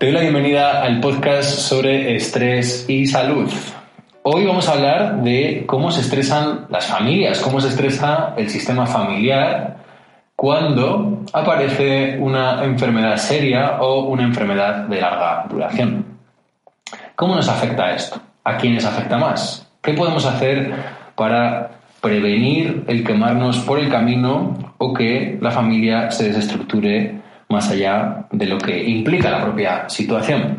Te doy la bienvenida al podcast sobre estrés y salud. Hoy vamos a hablar de cómo se estresan las familias, cómo se estresa el sistema familiar cuando aparece una enfermedad seria o una enfermedad de larga duración. ¿Cómo nos afecta esto? ¿A quiénes afecta más? ¿Qué podemos hacer para prevenir el quemarnos por el camino o que la familia se desestructure más allá de lo que implica la propia situación.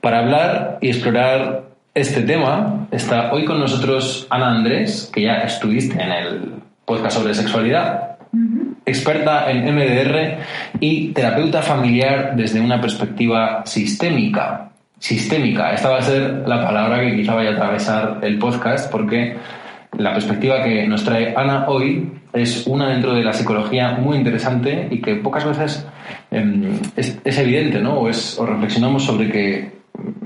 Para hablar y explorar este tema está hoy con nosotros Ana Andrés, que ya estuviste en el podcast sobre sexualidad, experta en MDR y terapeuta familiar desde una perspectiva sistémica. Sistémica, esta va a ser la palabra que quizá vaya a atravesar el podcast porque la perspectiva que nos trae Ana hoy es una dentro de la psicología muy interesante y que pocas veces eh, es, evidente, ¿no? O, es, reflexionamos sobre que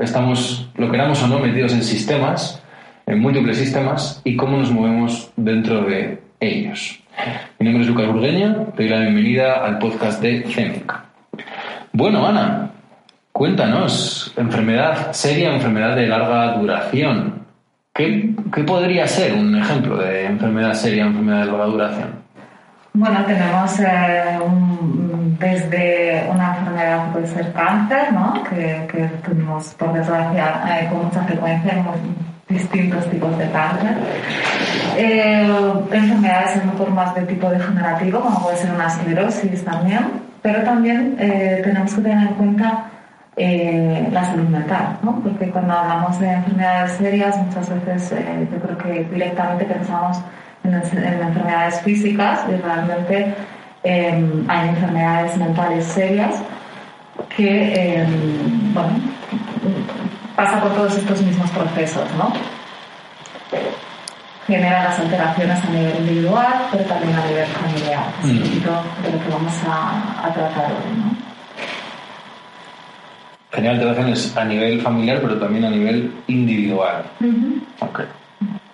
estamos, lo queramos o no, metidos en sistemas, en múltiples sistemas, y cómo nos movemos dentro de ellos. Mi nombre es Lucas Burgueña, te doy la bienvenida al podcast de CEMIC. Bueno, Ana, cuéntanos, enfermedad seria, enfermedad de larga duración. ¿Qué, ¿Qué, podría ser un ejemplo de enfermedad seria, enfermedad de larga duración? Bueno, tenemos eh, desde una enfermedad que puede ser cáncer, ¿no? que, que tuvimos, por desgracia, eh, con mucha frecuencia en distintos tipos de cáncer. Eh, enfermedades en formas de tipo degenerativo, como puede ser una esclerosis también, pero también tenemos que tener en cuenta eh, la salud mental, ¿no? porque cuando hablamos de enfermedades serias muchas veces eh, yo creo que directamente pensamos en, en enfermedades físicas y realmente eh, hay enfermedades mentales serias que bueno, pasa por todos estos mismos procesos, ¿no? genera las alteraciones a nivel individual, pero también a nivel familiar, es un poquito de lo que vamos a, a tratar hoy. ¿no? Genera alteraciones a nivel familiar, pero también a nivel individual. Uh -huh. okay.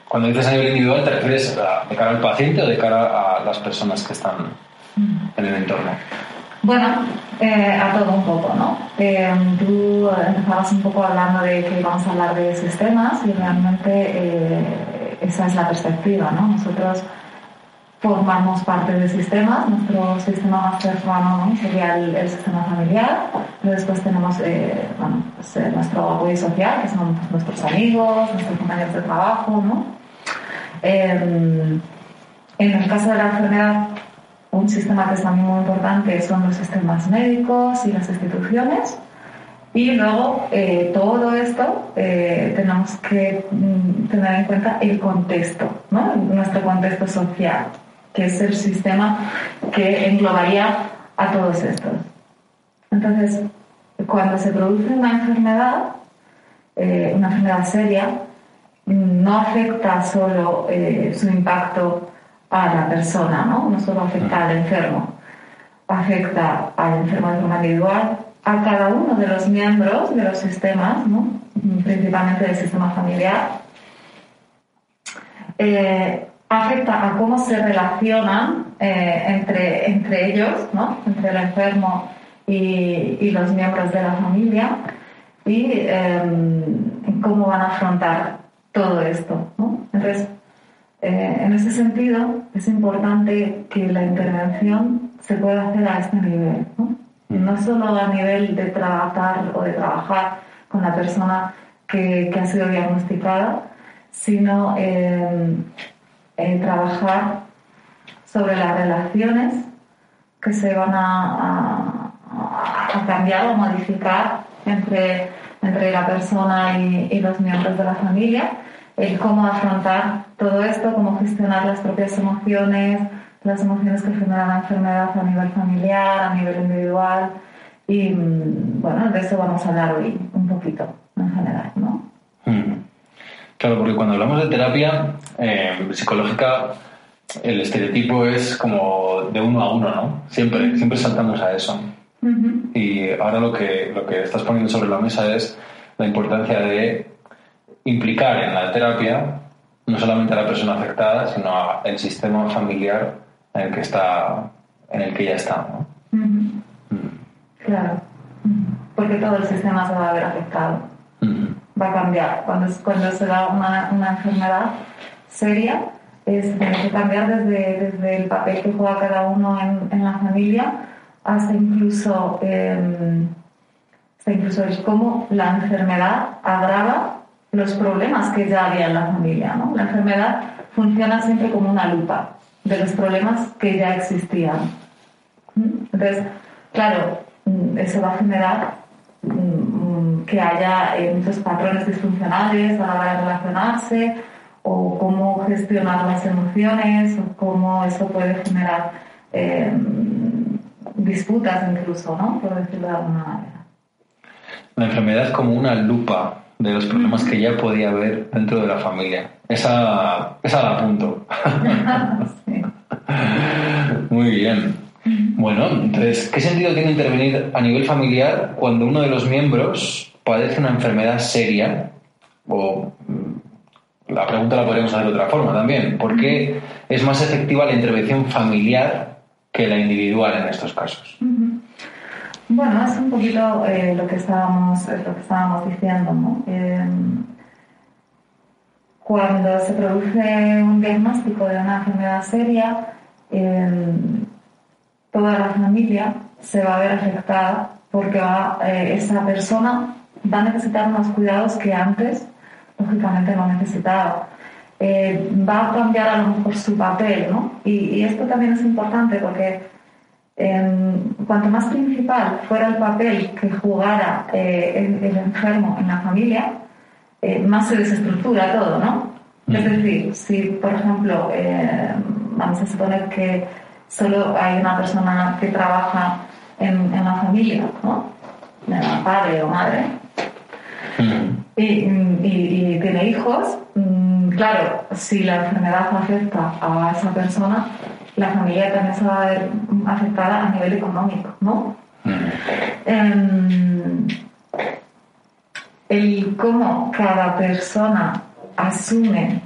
Cuando dices a nivel individual, ¿te refieres a, de cara al paciente o de cara a las personas que están uh -huh. en el entorno? Bueno, eh, a todo un poco, ¿no? Eh, tú empezabas un poco hablando de que vamos a hablar de sistemas y realmente eh, esa es la perspectiva, ¿no? Nosotros formamos parte de sistemas. Nuestro sistema más cercano ¿no? sería el, sistema familiar. Pero después tenemos eh, bueno, pues, eh, nuestro apoyo social, que son pues, nuestros amigos, nuestros compañeros de trabajo. ¿no? Eh, en el caso de la enfermedad, un sistema que es también muy importante son los sistemas médicos y las instituciones. Y luego, eh, todo esto tenemos que mm, tener en cuenta el contexto, ¿no? nuestro contexto social que es el sistema que englobaría a todos estos. Entonces, cuando se produce una enfermedad, eh, una enfermedad seria, no afecta solo eh, su impacto a la persona, ¿no? no solo afecta al enfermo, afecta al enfermo de forma individual, a cada uno de los miembros de los sistemas, ¿no? principalmente del sistema familiar. Eh, afecta a cómo se relacionan eh, entre, entre ellos, ¿no? entre el enfermo y, y, los miembros de la familia y eh, cómo van a afrontar todo esto. ¿no? Entonces, eh, en ese sentido, es importante que la intervención se pueda hacer a este nivel. ¿no? no solo a nivel de tratar o de trabajar con la persona que, que ha sido diagnosticada, sino en trabajar sobre las relaciones que se van a, a, cambiar o modificar entre, entre la persona y, y, los miembros de la familia, el cómo afrontar todo esto, cómo gestionar las propias emociones, las emociones que generan la enfermedad a nivel familiar, a nivel individual. Y mm, bueno, de eso vamos a hablar hoy un poquito en general, ¿no? Mm. Claro, porque cuando hablamos de terapia eh, psicológica, el estereotipo es como de uno a uno, ¿no? Siempre, siempre saltamos a eso. Y ahora lo que, lo que estás poniendo sobre la mesa es la importancia de implicar en la terapia no solamente a la persona afectada, sino al sistema familiar en el que está, en el que ya está, ¿no? Claro, porque todo el sistema se va a ver afectado. Va a cambiar. Cuando, cuando se da una, una enfermedad seria, es, tiene que cambiar desde, desde, el papel que juega cada uno en, en la familia hasta incluso, eh, hasta incluso el cómo la enfermedad agrava los problemas que ya había en la familia. ¿no? La enfermedad funciona siempre como una lupa de los problemas que ya existían. Entonces, claro, mm, eso va a generar mm, que haya eh, muchos patrones disfuncionales a la hora de relacionarse o cómo gestionar las emociones o cómo eso puede generar eh, disputas incluso, ¿no? Por decirlo de alguna manera. La enfermedad es como una lupa de los problemas que ya podía haber dentro de la familia. Esa, esa la apunto. Muy bien. Bueno, entonces, ¿qué sentido tiene intervenir a nivel familiar cuando uno de los miembros padece una enfermedad seria? O mm, la pregunta la podríamos hacer de otra forma también. ¿Por qué es más efectiva la intervención familiar que la individual en estos casos? Bueno, es un poquito eh, lo, que estábamos, lo que estábamos diciendo, ¿no? Eh, cuando se produce un diagnóstico de una enfermedad seria, eh, toda la familia se va a ver afectada porque va, esa persona va a necesitar unos cuidados que antes, lógicamente, no necesitaba. va a cambiar a lo mejor su papel, ¿no? Y, y esto también es importante porque cuanto más principal fuera el papel que jugara eh, el, enfermo en la familia, eh, más se desestructura todo, ¿no? Es decir, si por ejemplo, eh, vamos a suponer que solo hay una persona que trabaja en, la familia, ¿no? Padre o madre, mm. y, tiene hijos, mm, claro, si la enfermedad afecta a esa persona, la familia también se va a ver afectada a nivel económico, ¿no? Em, el cómo cada persona asume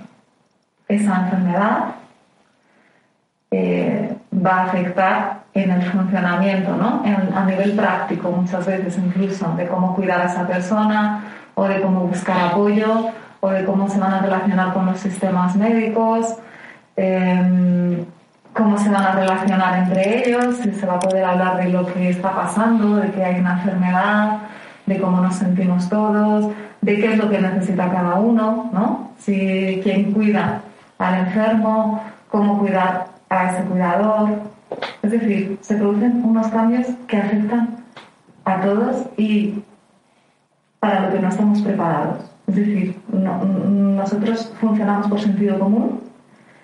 esa enfermedad eh, va a afectar en el funcionamiento, ¿no? a nivel práctico muchas veces incluso, de cómo cuidar a esa persona o de cómo buscar apoyo o de cómo se van a relacionar con los sistemas médicos. Em, cómo se van a relacionar entre ellos, si se va a poder hablar de lo que está pasando, de que hay una enfermedad, de cómo nos sentimos todos, de qué es lo que necesita cada uno, ¿no? Si quién cuida al enfermo, cómo cuidar a ese cuidador. Es decir, se producen unos cambios que afectan a todos y para lo que no estamos preparados. Es decir, nosotros funcionamos por sentido común,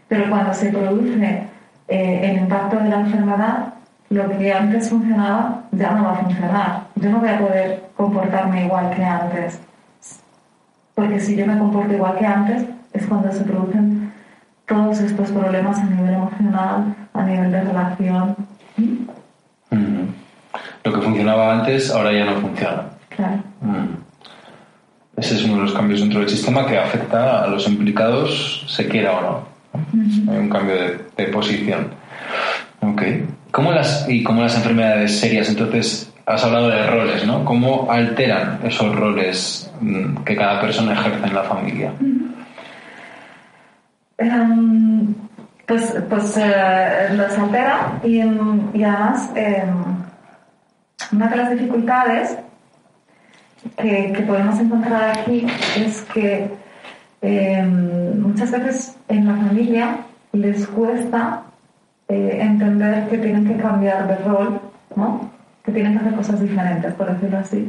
pero cuando se produce eh, el impacto de la enfermedad, lo que antes funcionaba ya no va a funcionar. Yo no voy a poder comportarme igual que antes. Porque si yo me comporto igual que antes, es cuando se producen todos estos problemas a nivel emocional, a nivel de relación. Lo que funcionaba antes ahora ya no funciona. Claro. Ese es uno de los cambios dentro del sistema que afecta a los implicados, se quiera o no. Hay un cambio de, posición. Ok. ¿Cómo las, y cómo las enfermedades serias, entonces, has hablado de roles, ¿no? ¿Cómo alteran esos roles mm, que cada persona ejerce en la familia? Em, pues pues eh, los altera y, y además em, una de las dificultades que, que podemos encontrar aquí es que em, muchas veces en la familia les cuesta eh, entender que tienen que cambiar de rol, ¿no? que tienen que hacer cosas diferentes, por decirlo así.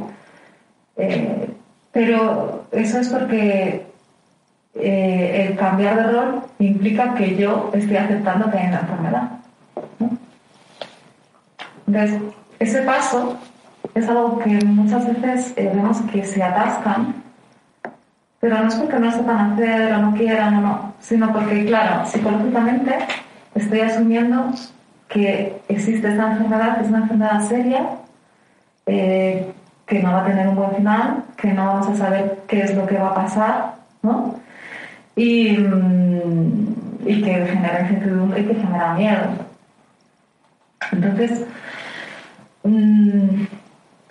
Eh, pero eso es porque eh, el cambiar de rol implica que yo estoy aceptando que hay una enfermedad. Entonces, ese paso es algo que muchas veces vemos que se atascan, pero no es porque no sepan hacer o no quieran o no, sino porque, claro, psicológicamente estoy asumiendo que existe esta enfermedad, que es una enfermedad seria, eh, que no va a tener un buen final, que no vamos a saber qué es lo que va a pasar, ¿no? Y, mm, que genera incertidumbre y que genera miedo. Entonces, mm,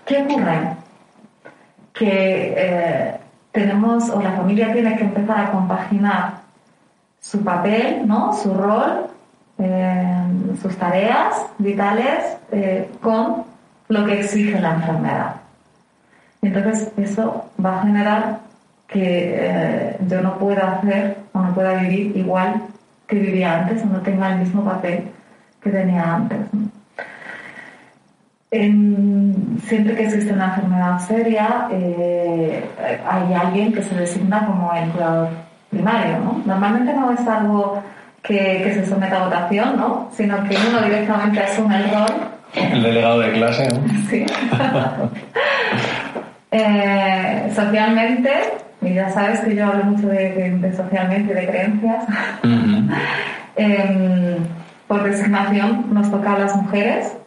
¿qué ocurre? Que eh, tenemos, o la familia tiene que empezar a compaginar su papel, ¿no? Su rol eh, sus tareas vitales eh, con lo que exige la enfermedad. Entonces eso va a generar que yo no pueda hacer o no pueda vivir igual que vivía antes o no tenga el mismo papel que tenía antes. Siempre que existe una enfermedad seria, hay alguien que se designa como el cuidador primario. ¿no? Normalmente no es algo que, se someta a votación, ¿no? Sino que uno directamente asume el rol. El delegado de clase, ¿no? Sí. Eh, socialmente, y ya sabes que yo hablo mucho de, socialmente y de creencias, em, por designación nos toca a las mujeres.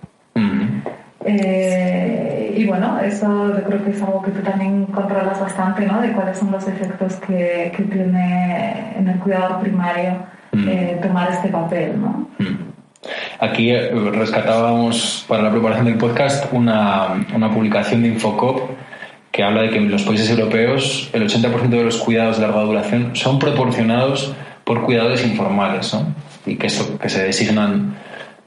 Eh, y bueno, eso yo creo que es algo que tú también controlas bastante, ¿no? De cuáles son los efectos que, que tiene en el cuidado primario Mm. Eh, tomar este papel. ¿no? Mm. Aquí eh, rescatábamos para la preparación del podcast una, una publicación de Infocop que habla de que en los países europeos el 80% de los cuidados de larga duración son proporcionados por cuidadores informales ¿no? y que, eso, que se designan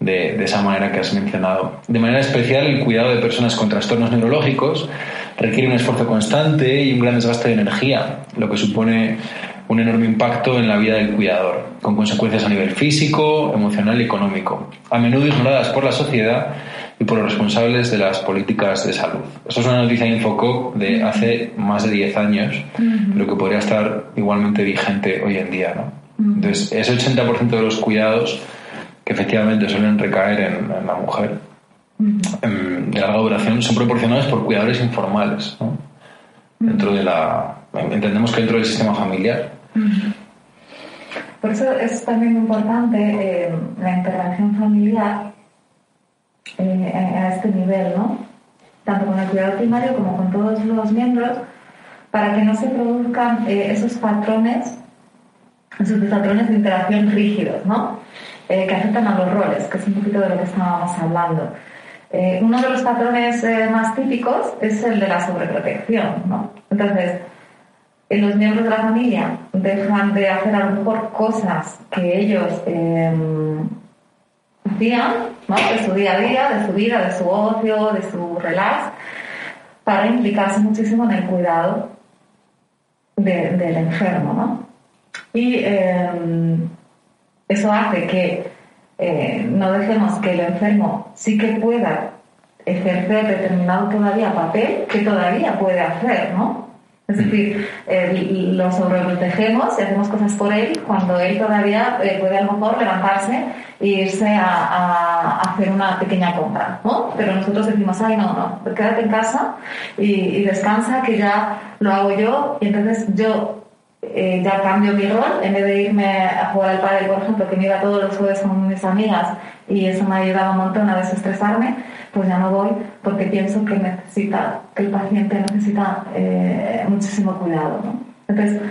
de, de, esa manera que has mencionado. De manera especial, el cuidado de personas con trastornos neurológicos requiere un esfuerzo constante y un gran desgaste de energía, lo que supone un enorme impacto en la vida del cuidador, con consecuencias a nivel físico, emocional y económico, a menudo ignoradas por la sociedad y por los responsables de las políticas de salud. Eso es una noticia de de hace más de 10 años, lo que podría estar igualmente vigente hoy en día. ¿no? Entonces, ese 80% de los cuidados que efectivamente suelen recaer en, la mujer em, de larga duración son proporcionados por cuidadores informales. Dentro de la. Entendemos que dentro del sistema familiar por eso es también importante eh, la intervención familiar eh, a este nivel, ¿no? Tanto con el cuidado primario como con todos los miembros, para que no se produzcan eh, esos patrones, esos patrones de interacción rígidos, ¿no? Que afectan a los roles, que es un poquito de lo que estábamos hablando. uno de los patrones más típicos es el de la sobreprotección, ¿no? Entonces, los miembros de la familia dejan de hacer a lo mejor cosas que ellos em, hacían, ¿no? de su día a día, de su vida, de su ocio, de su relax, para implicarse muchísimo en el cuidado del enfermo. ¿no? Y em, eso hace que eh, no dejemos que el enfermo sí que pueda ejercer determinado todavía papel que todavía puede hacer, ¿no? Es decir, lo sobreprotegemos y hacemos cosas por él cuando él todavía eh, puede a lo mejor levantarse e irse a, hacer una pequeña compra, ¿no? Pero nosotros decimos, ay, no, no, quédate en casa y, descansa, que ya lo hago yo y entonces yo eh, ya cambio mi rol, en vez de irme a jugar al padre, por ejemplo, que me iba todos los jueves con mis amigas y eso me ayudaba un montón a desestresarme, pues ya no voy porque pienso que necesita, que el paciente necesita eh, muchísimo cuidado. ¿no? Entonces,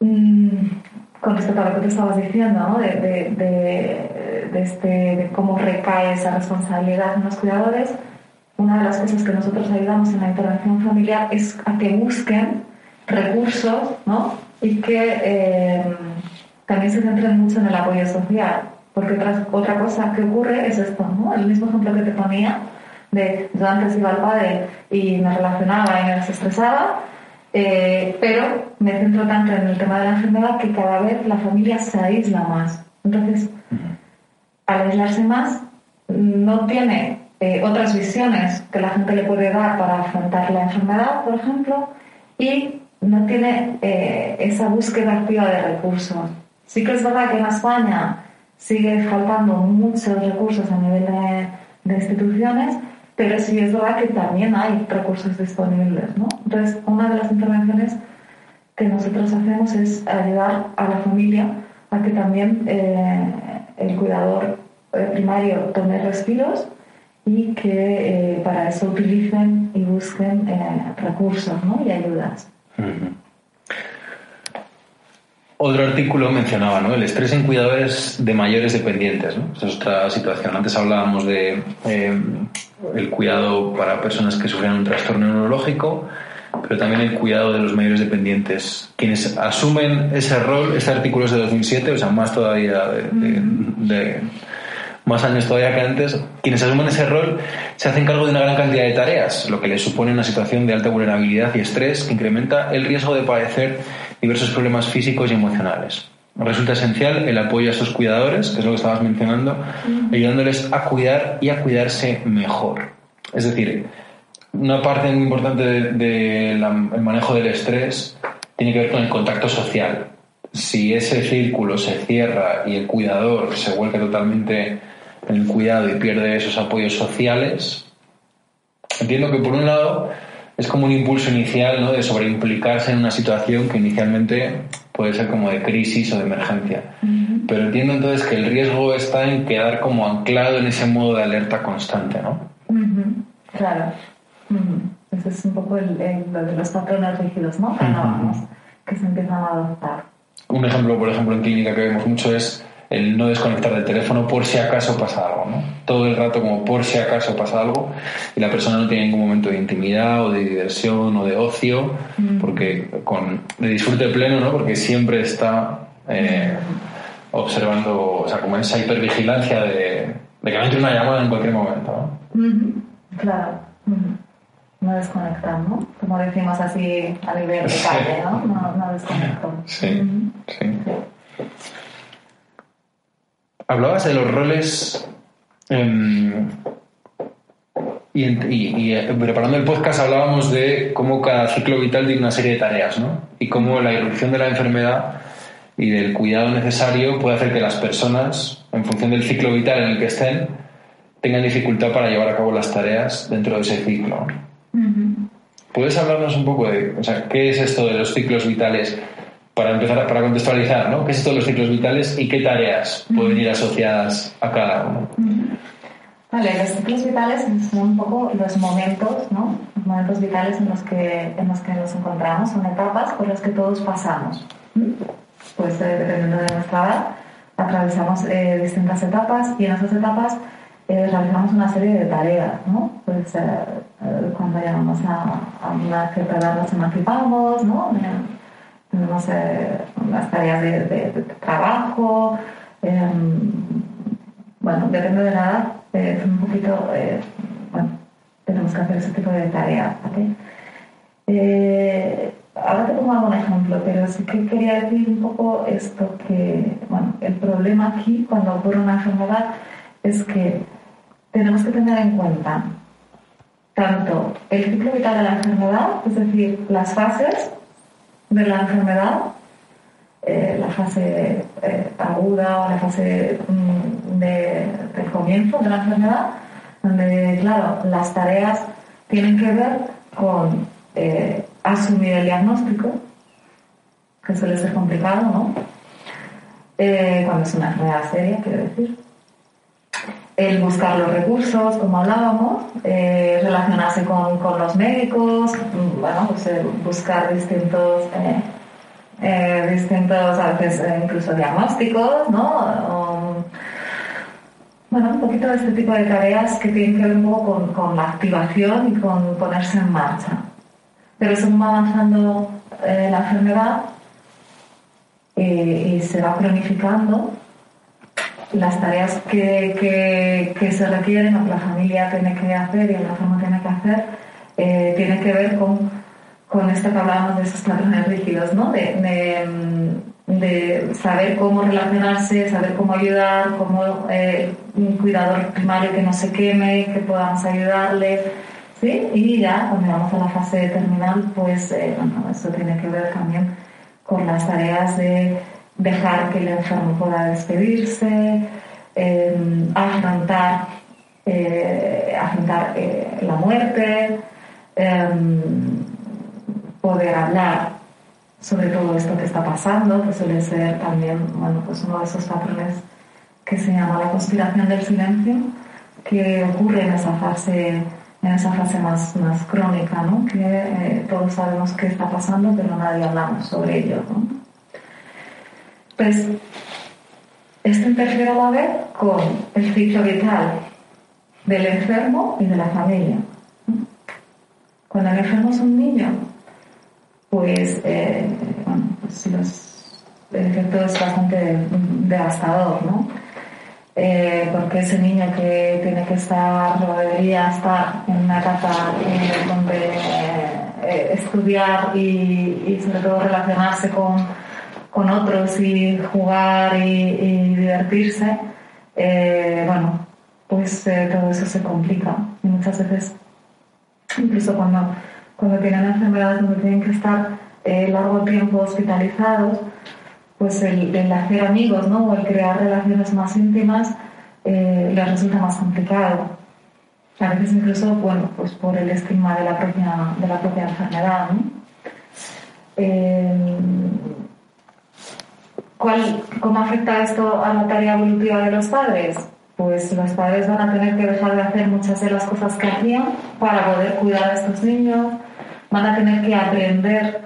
mm, con respecto a lo que tú estabas diciendo, ¿no? de, de, de, este, de cómo recae esa responsabilidad en los cuidadores, una de las cosas que nosotros ayudamos en la intervención familiar es a que busquen recursos, ¿no? Y que eh, también se centren mucho en el apoyo social. Porque otra, otra cosa que ocurre es esto, ¿no? El mismo ejemplo que te ponía, de yo antes iba al padre y me relacionaba y me desestresaba, eh, pero me centro tanto en el tema de la enfermedad que cada vez la familia se aísla más. Entonces, al aislarse más, no tiene eh, otras visiones que la gente le puede dar para afrontar la enfermedad, por ejemplo, y no tiene eh, esa búsqueda activa de recursos. Sí que es verdad que en España sigue faltando muchos recursos a nivel de, de instituciones, pero sí es verdad que también hay recursos disponibles. ¿no? Entonces, una de las intervenciones que nosotros hacemos es ayudar a la familia a que también eh, el cuidador eh, primario tome respiros y que para eso utilicen y busquen recursos ¿no? y ayudas. Otro artículo mencionaba ¿no? el estrés en cuidadores de mayores dependientes. ¿no? Esta es otra situación. Antes hablábamos de el cuidado para personas que sufren un trastorno neurológico, pero también el cuidado de los mayores dependientes. Quienes asumen ese rol, este artículo es de 2007, o sea, más todavía de, más años todavía que antes, quienes asumen ese rol se hacen cargo de una gran cantidad de tareas, lo que les supone una situación de alta vulnerabilidad y estrés que incrementa el riesgo de padecer diversos problemas físicos y emocionales. Resulta esencial el apoyo a esos cuidadores, que es lo que estabas mencionando, ayudándoles a cuidar y a cuidarse mejor. Es decir, una parte muy importante del manejo del estrés tiene que ver con el contacto social. Si ese círculo se cierra y el cuidador se vuelve totalmente en el cuidado y pierde esos apoyos sociales, entiendo que por un lado es como un impulso inicial ¿no? de sobreimplicarse en una situación que inicialmente puede ser como de crisis o de emergencia. Pero entiendo entonces que el riesgo está en quedar como anclado en ese modo de alerta constante, ¿no? Claro. Ese es un poco el, de los patrones rígidos, ¿no? Que se empiezan a adoptar. Un ejemplo, por ejemplo, en clínica que vemos mucho es el no desconectar del teléfono por si acaso pasa algo, ¿no? Todo el rato como por si acaso pasa algo y la persona no tiene ningún momento de intimidad o de diversión o de ocio, porque con de disfrute pleno, ¿no? Porque siempre está eh, observando, o sea, como esa hipervigilancia de, de que entre una llamada en cualquier momento, ¿no? Claro. No desconectar, ¿no? Como decimos así a nivel de calle, ¿no? No, no desconectar. Sí, sí. Hablabas de los roles em, y, eh, preparando el podcast hablábamos de cómo cada ciclo vital tiene una serie de tareas, ¿no? Y cómo la irrupción de la enfermedad y del cuidado necesario puede hacer que las personas, en función del ciclo vital en el que estén, tengan dificultad para llevar a cabo las tareas dentro de ese ciclo. ¿Puedes hablarnos un poco de, o sea, qué es esto de los ciclos vitales para empezar, para contextualizar, ¿no? ¿Qué es esto de los ciclos vitales y qué tareas pueden ir asociadas a cada uno? Vale, los ciclos vitales son un poco los momentos, ¿no? Los momentos vitales en los que, en los que nos encontramos, son etapas por las que todos pasamos. Pues eh, dependiendo de nuestra edad, atravesamos eh, distintas etapas y en esas etapas eh, realizamos una serie de tareas, ¿no? Pues cuando llegamos a, a, una cierta edad nos emancipamos, ¿no? Tenemos eh, las tareas de, trabajo, em, bueno, depende de la edad, eh, un poquito, eh, bueno, tenemos que hacer ese tipo de tareas, ahora te pongo algún ejemplo, pero sí que quería decir un poco esto que, bueno, el problema aquí cuando ocurre una enfermedad es que tenemos que tener en cuenta tanto el ciclo vital de la enfermedad, es decir, las fases de la enfermedad, eh, la fase eh, aguda o la fase mm, de, del comienzo de la enfermedad, donde, claro, las tareas tienen que ver con eh, asumir el diagnóstico, que suele ser complicado, ¿no? cuando es una enfermedad seria, quiero decir el buscar los recursos, como hablábamos, eh, relacionarse con, con, los médicos, mm, bueno, pues, eh, buscar distintos, eh, distintos, a veces incluso diagnósticos, ¿no? bueno, un poquito de este tipo de tareas que tienen que ver un poco con, con la activación y con ponerse en marcha. Pero según va avanzando eh, la enfermedad eh, y se va cronificando, las tareas que, que, se requieren o que la familia tiene que hacer y el enfermo tiene que hacer, eh, tiene que ver con, con esto que hablábamos de esos patrones rígidos, ¿no? De, de, saber cómo relacionarse, saber cómo ayudar, cómo eh, un cuidador primario que no se queme, que podamos ayudarle, ¿sí? Y ya cuando llegamos a la fase terminal, pues eh, bueno, eso tiene que ver también con las tareas de dejar que el enfermo pueda despedirse, em, afrontar, eh, eh, la muerte, em, poder hablar sobre todo esto que está pasando, que suele ser también bueno, pues uno de esos patrones que se llama la conspiración del silencio, que ocurre en esa fase en esa fase más, más crónica, ¿no? que eh, todos sabemos qué está pasando, pero nadie hablamos sobre ello. ¿no? Pues esto interfiere a la vez con el ciclo vital del enfermo y de la familia. Cuando el enfermo es un niño, pues, eh, bueno, pues el efecto es bastante devastador, ¿no? Eh, porque ese niño que tiene que estar o debería estar en una etapa eh, donde estudiar y, sobre todo relacionarse con, con otros y jugar y, divertirse, bueno, pues todo eso se complica y muchas veces, incluso cuando, cuando tienen enfermedades donde tienen que estar largo tiempo hospitalizados, pues el, hacer amigos, ¿no? O el crear relaciones más íntimas eh, les resulta más complicado. A veces incluso, bueno, pues por el estigma de la propia, de la propia enfermedad, eh, ¿Cómo afecta esto a la tarea evolutiva de los padres? Pues los padres van a tener que dejar de hacer muchas de las cosas que hacían para poder cuidar a estos niños, van a tener que aprender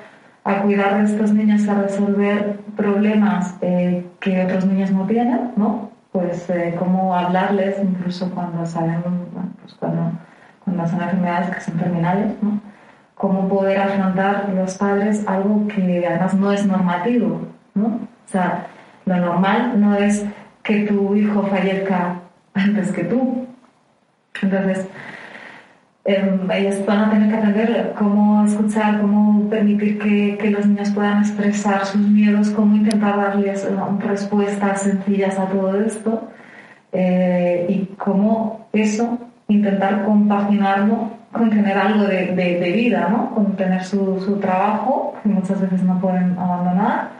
a cuidar de estos niños, a resolver problemas eh, que otros niños no tienen, ¿no? Pues eh, cómo hablarles, incluso cuando saben, pues cuando, cuando son enfermedades que son terminales, ¿no? Cómo poder afrontar los padres algo que además no es normativo, ¿no? O sea, lo normal no es que tu hijo fallezca antes que tú. Entonces, Em, ellos van a tener que aprender cómo escuchar, cómo permitir que, que, los niños puedan expresar sus miedos, cómo intentar darles eh, respuestas sencillas a todo esto eh, y cómo eso, intentar compaginarlo con tener algo de, de, vida, ¿no? con tener su, su, trabajo, que muchas veces no pueden abandonar,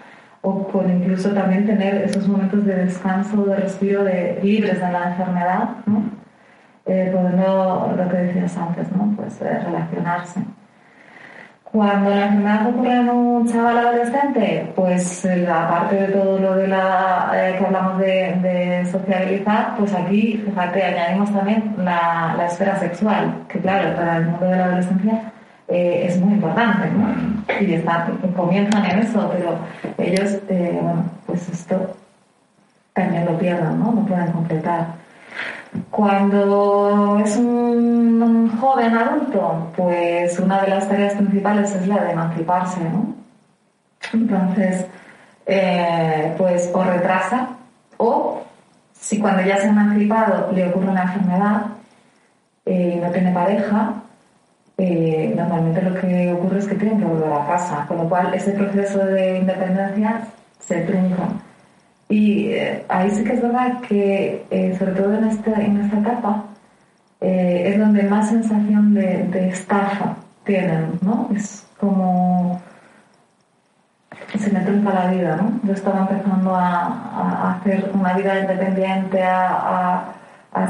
o con incluso también tener esos momentos de descanso, de respiro de, libres de la enfermedad. ¿no? eh, lo que decías antes, ¿no? Pues eh, relacionarse. Cuando la enfermedad ocurre en un chaval adolescente, pues eh, aparte de todo lo de la eh, que hablamos de, sociabilizar, pues aquí, fíjate, añadimos también la, la, esfera sexual, que claro, para el mundo de la adolescencia es muy importante, ¿no? Y están, comienzan en eso, pero ellos, bueno, pues esto también lo pierden, ¿no? No pueden completar. Cuando es un joven adulto, pues una de las tareas principales es la de emanciparse, ¿no? Entonces, eh, pues o retrasa, o si cuando ya se ha emancipado le ocurre una enfermedad y eh, no tiene pareja, eh, normalmente lo que ocurre es que tienen que volver a casa, con lo cual ese proceso de independencia se trunca. Y eh, ahí sí que es verdad que, eh, sobre todo en, este, en esta etapa, eh, es donde más sensación de, estafa tienen, ¿no? Es como se me trunca la vida, ¿no? Yo estaba empezando a, hacer una vida independiente, a,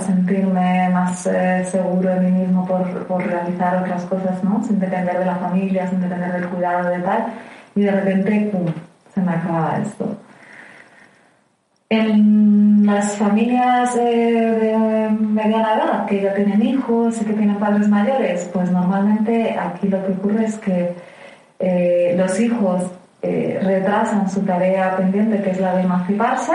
sentirme más seguro de mí mismo por, por, realizar otras cosas, ¿no? Sin depender de la familia, sin depender del cuidado de tal, y de repente, ¡pum!, se me acaba esto. En las familias de mediana edad que ya tienen hijos y que tienen padres mayores, pues normalmente aquí lo que ocurre es que eh, los hijos eh, retrasan su tarea pendiente, que es la de emanciparse,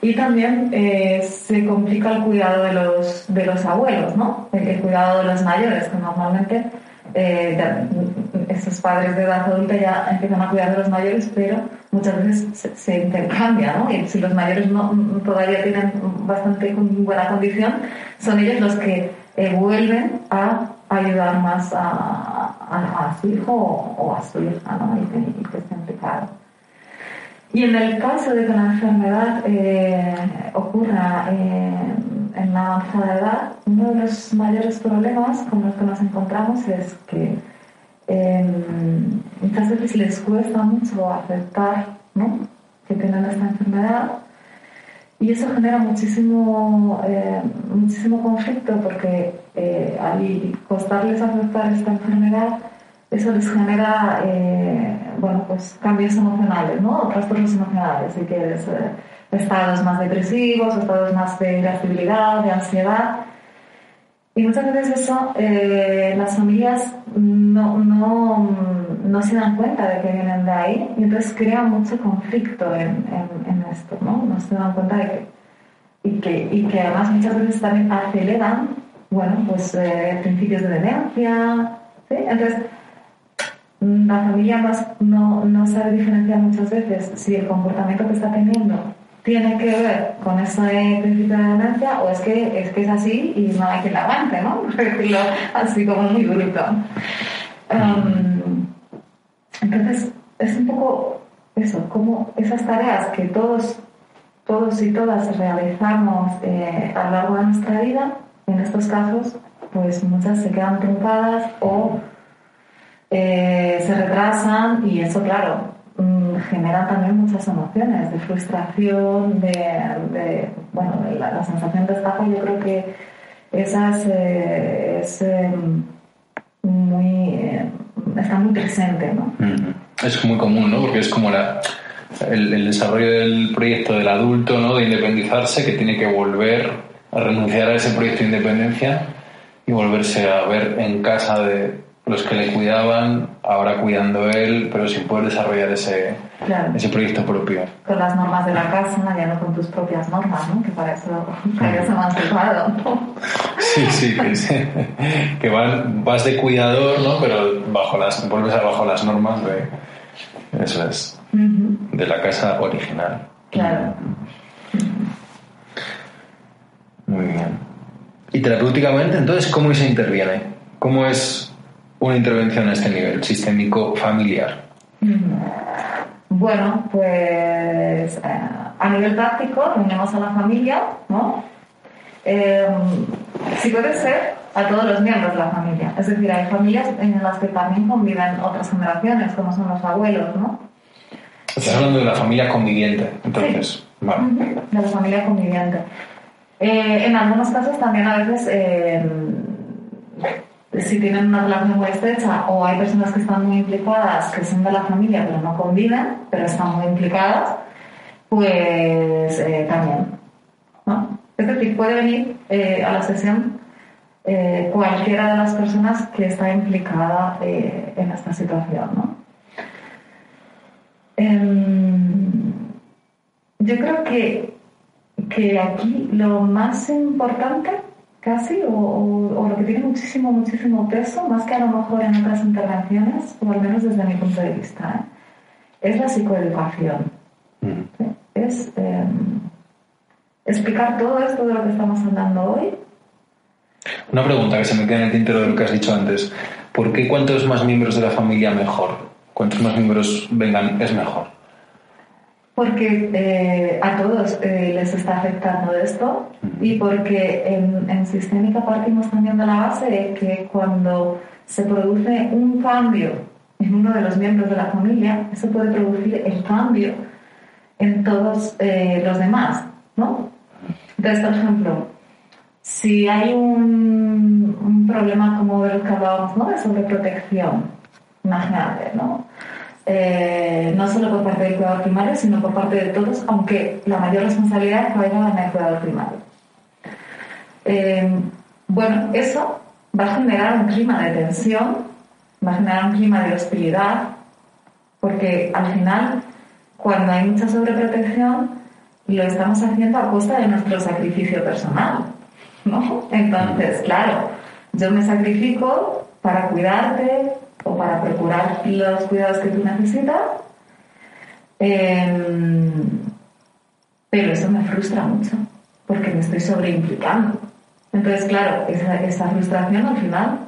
y también eh, se complica el cuidado de los, de los abuelos, ¿no? El, cuidado de los mayores, que normalmente esos los padres de edad adulta ya empiezan a cuidar de los mayores, pero muchas veces se, intercambia, ¿no? Y si los mayores no, todavía tienen bastante buena condición, son ellos los que eh, vuelven a ayudar más a, a, su hijo o, a su hija, ¿no? Y que, que implicado. Y en el caso de que la enfermedad eh, ocurra eh, en la avanzada edad, uno de los mayores problemas con los que nos encontramos es que em, muchas veces les cuesta mucho aceptar ¿no? que tienen esta enfermedad y eso genera muchísimo, eh, muchísimo conflicto porque al costarles aceptar esta enfermedad, eso les genera eh, bueno, pues cambios emocionales, ¿no? Trastornos emocionales, si quieres, eh, estados más depresivos, estados más de irascibilidad, de ansiedad. Y muchas veces eso, eh, las familias no, no, no, se dan cuenta de que vienen de ahí y entonces crea mucho conflicto en, en, esto, ¿no? No se dan cuenta de que y, que... y que además muchas veces también aceleran, bueno, pues principios de demencia, ¿sí? Entonces, la familia más no, no sabe diferenciar muchas veces si el comportamiento que está teniendo tiene que ver con ese principio de demencia o es que es, que es así y no hay que la aguante, ¿no? decirlo así como muy bruto. Um, entonces, es un poco eso, como esas tareas que todos, todos y todas realizamos eh, a lo largo de nuestra vida, en estos casos, pues muchas se quedan truncadas o eh, se retrasan y eso, claro, mm, genera también muchas emociones de frustración, de, bueno, la, sensación de estafa, yo creo que esa es, eh, muy, eh, está muy presente, ¿no? Es muy común, ¿no? Porque es como la, el, el, desarrollo del proyecto del adulto, ¿no? De independizarse, que tiene que volver a renunciar a ese proyecto de independencia y volverse a ver en casa de, los que le cuidaban, ahora cuidando él, pero sin poder desarrollar ese, ese proyecto propio. Con las normas de la casa, ya no con tus propias normas, ¿no? Que para eso, para eso más ¿no? Sí, sí, que, que vas, de cuidador, ¿no? Pero bajo las, vuelves a bajo las normas de, eso es, de la casa original. Claro. Muy bien. Y terapéuticamente, entonces, ¿cómo se interviene? ¿Cómo es una intervención a este nivel sistémico familiar? Bueno, pues eh, a nivel práctico tenemos a la familia, ¿no? Eh, si puede ser a todos los miembros de la familia. Es decir, hay familias en las que también conviven otras generaciones, como son los abuelos, ¿no? Estás hablando de la familia conviviente, entonces. Vale. De la familia conviviente. Eh, en algunos casos también a veces si tienen una relación muy estrecha o hay personas que están muy implicadas, que son de la familia pero no conviven, pero están muy implicadas, pues eh, también. ¿no? Es decir, puede venir eh, a la sesión eh, cualquiera de las personas que está implicada en esta situación. ¿no? Em, yo creo que, que aquí lo más importante casi, o, lo que tiene muchísimo, muchísimo peso, más que a lo mejor en otras intervenciones, o al menos desde mi punto de vista, ¿eh? es la psicoeducación. Mm. Es em, explicar todo esto de lo que estamos hablando hoy. Una pregunta que se me queda en el tintero de lo que has dicho antes. ¿Por qué cuantos más miembros de la familia mejor? Cuantos más miembros vengan es mejor? Porque eh, a todos eh, les está afectando esto y porque en, en, Sistémica partimos también de la base de que cuando se produce un cambio en uno de los miembros de la familia, eso puede producir el cambio en todos eh, los demás, ¿no? Entonces, por ejemplo, si hay un, un problema como de lo que hablábamos, ¿no? De sobreprotección, imagínate, ¿no? Eh, no solo por parte del cuidador primario, sino por parte de todos, aunque la mayor responsabilidad caiga en el cuidador primario. Eh, bueno, eso va a generar un clima de tensión, va a generar un clima de hostilidad, porque al final, cuando hay mucha sobreprotección, lo estamos haciendo a costa de nuestro sacrificio personal, ¿no? Entonces, claro, yo me sacrifico para cuidarte, o para procurar los cuidados que tú necesitas. Em, pero eso me frustra mucho, porque me estoy sobreimplicando. Entonces, claro, esa, esa frustración al final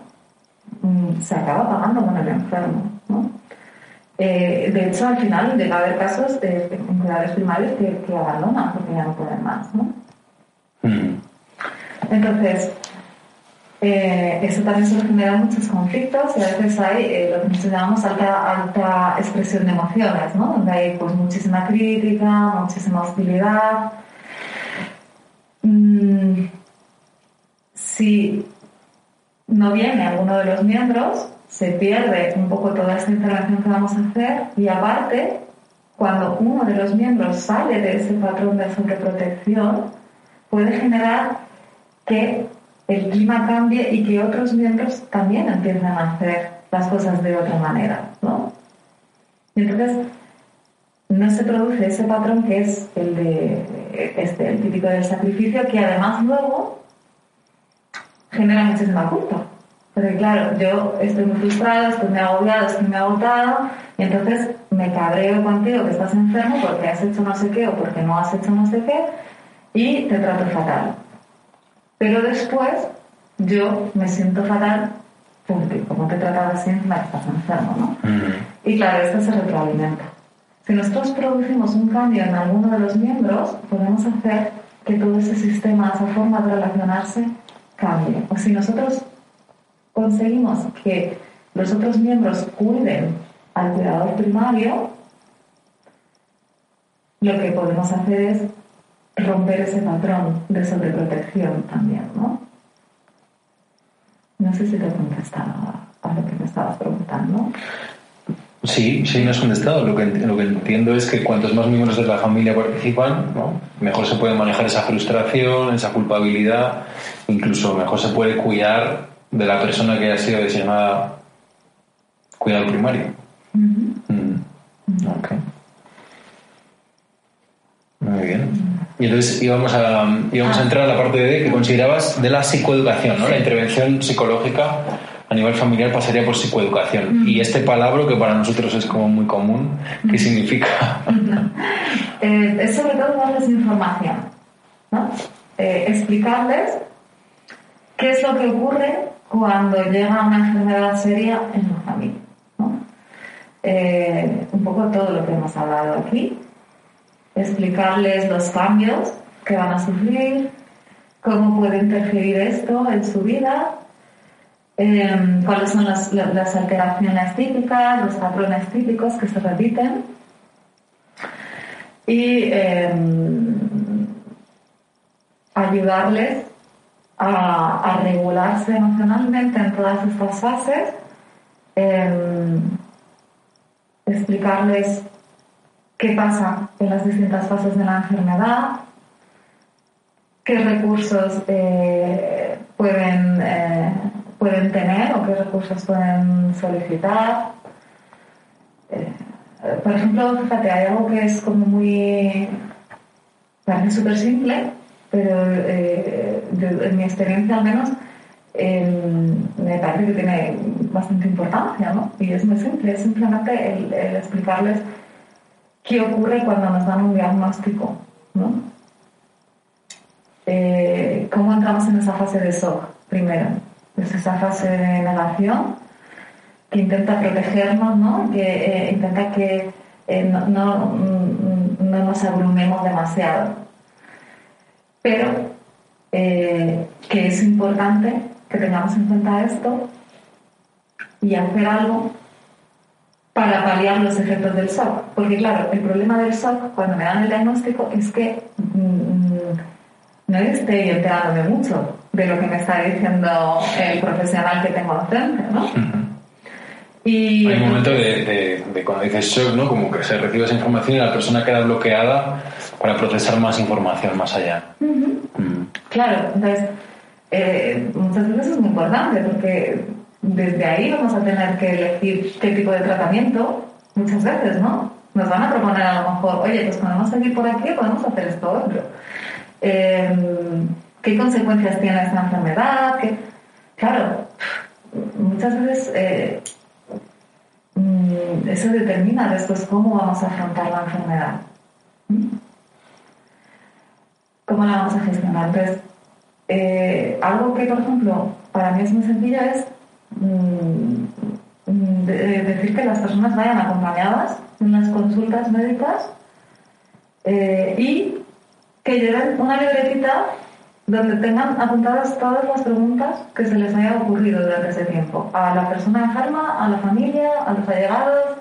mm, se acaba pagando con el enfermo. ¿no? Eh, de hecho, al final llega a haber casos de enfermedades primarios que, que abandonan porque ya no pueden más. ¿no? Mm. Entonces, eh, eso también suele generar muchos conflictos y a veces hay eh, lo que nosotros llamamos alta, alta expresión de emociones, ¿no? donde hay pues, muchísima crítica, muchísima hostilidad. Mm, si no viene alguno de los miembros, se pierde un poco toda esta intervención que vamos a hacer y aparte, cuando uno de los miembros sale de ese patrón de sobreprotección, puede generar que el clima cambie y que otros miembros también empiecen a hacer las cosas de otra manera, ¿no? Y entonces no se produce ese patrón que es el de este, el típico del sacrificio, que además luego genera muchísima culpa. Porque claro, yo estoy muy frustrada, estoy muy agobiada, estoy muy agotada, y entonces me cabreo contigo que estás enfermo porque has hecho no sé qué o porque no has hecho no sé qué, y te trato fatal. Pero después yo me siento fatal porque como te trataba así, estás enfermo, ¿no? Mm. Y claro, esto se retroalimenta. Si nosotros producimos un cambio en alguno de los miembros, podemos hacer que todo ese sistema, esa forma de relacionarse, cambie. O si nosotros conseguimos que los otros miembros cuiden al cuidador primario, lo que podemos hacer es romper ese patrón de sobreprotección también, ¿no? No sé si te he contestado a lo que me estabas preguntando. Sí, sí, me has contestado. Lo que, lo que entiendo es que cuantos más miembros de la familia participan, ¿no? mejor se puede manejar esa frustración, esa culpabilidad, incluso mejor se puede cuidar de la persona que ha sido designada cuidado primario. Mm. Muy bien. Y entonces íbamos a, íbamos a entrar a la parte de que considerabas de la psicoeducación, ¿no? La intervención psicológica a nivel familiar pasaría por psicoeducación. Y este palabra que para nosotros es como muy común, ¿qué significa? Eh, es sobre todo darles información, ¿no? Eh, explicarles qué es lo que ocurre cuando llega una enfermedad seria en la familia. ¿no? Eh, un poco todo lo que hemos hablado aquí explicarles los cambios que van a sufrir, cómo puede interferir esto en su vida, em, cuáles son las, alteraciones típicas, los patrones típicos que se repiten. Y em, ayudarles a, regularse emocionalmente en todas estas fases, em, explicarles qué pasa en las distintas fases de la enfermedad, qué recursos eh, pueden, eh, pueden tener o qué recursos pueden solicitar. Eh, por ejemplo, fíjate, hay algo que es como muy. parece súper simple, pero en mi experiencia al menos me parece que tiene bastante importancia, ¿no? Y es muy simple, es simplemente el explicarles qué ocurre cuando nos dan un diagnóstico, ¿no? Eh, ¿Cómo entramos en esa fase de shock primero? Es esa fase de negación que intenta protegernos, ¿no? Que eh, intenta que eh, no, no, no, nos abrumemos demasiado. Pero que es importante que tengamos en cuenta esto y hacer algo para paliar los efectos del shock. Porque claro, el problema del shock cuando me dan el diagnóstico es que mm, no estoy enterándome mucho de lo que me está diciendo el profesional que tengo frente, ¿no? Y, Hay un momento de, cuando dices shock, ¿no? Como que se recibe esa información y la persona queda bloqueada para procesar más información más allá. Claro, entonces eh, muchas veces es muy importante porque desde ahí vamos a tener que elegir qué tipo de tratamiento muchas veces, ¿no? Nos van a proponer a lo mejor, oye, pues podemos seguir por aquí, podemos hacer esto otro. Em, ¿Qué consecuencias tiene esta enfermedad? Claro, muchas veces eh, mm, eso determina después cómo vamos a afrontar la enfermedad. ¿Cómo la vamos a gestionar? Entonces, eh, algo que, por ejemplo, para mí es muy sencillo es mm, decir que las personas vayan acompañadas en las consultas médicas eh, y que lleven una libretita donde tengan apuntadas todas las preguntas que se les haya ocurrido durante ese tiempo. A la persona enferma, a la familia, a los allegados.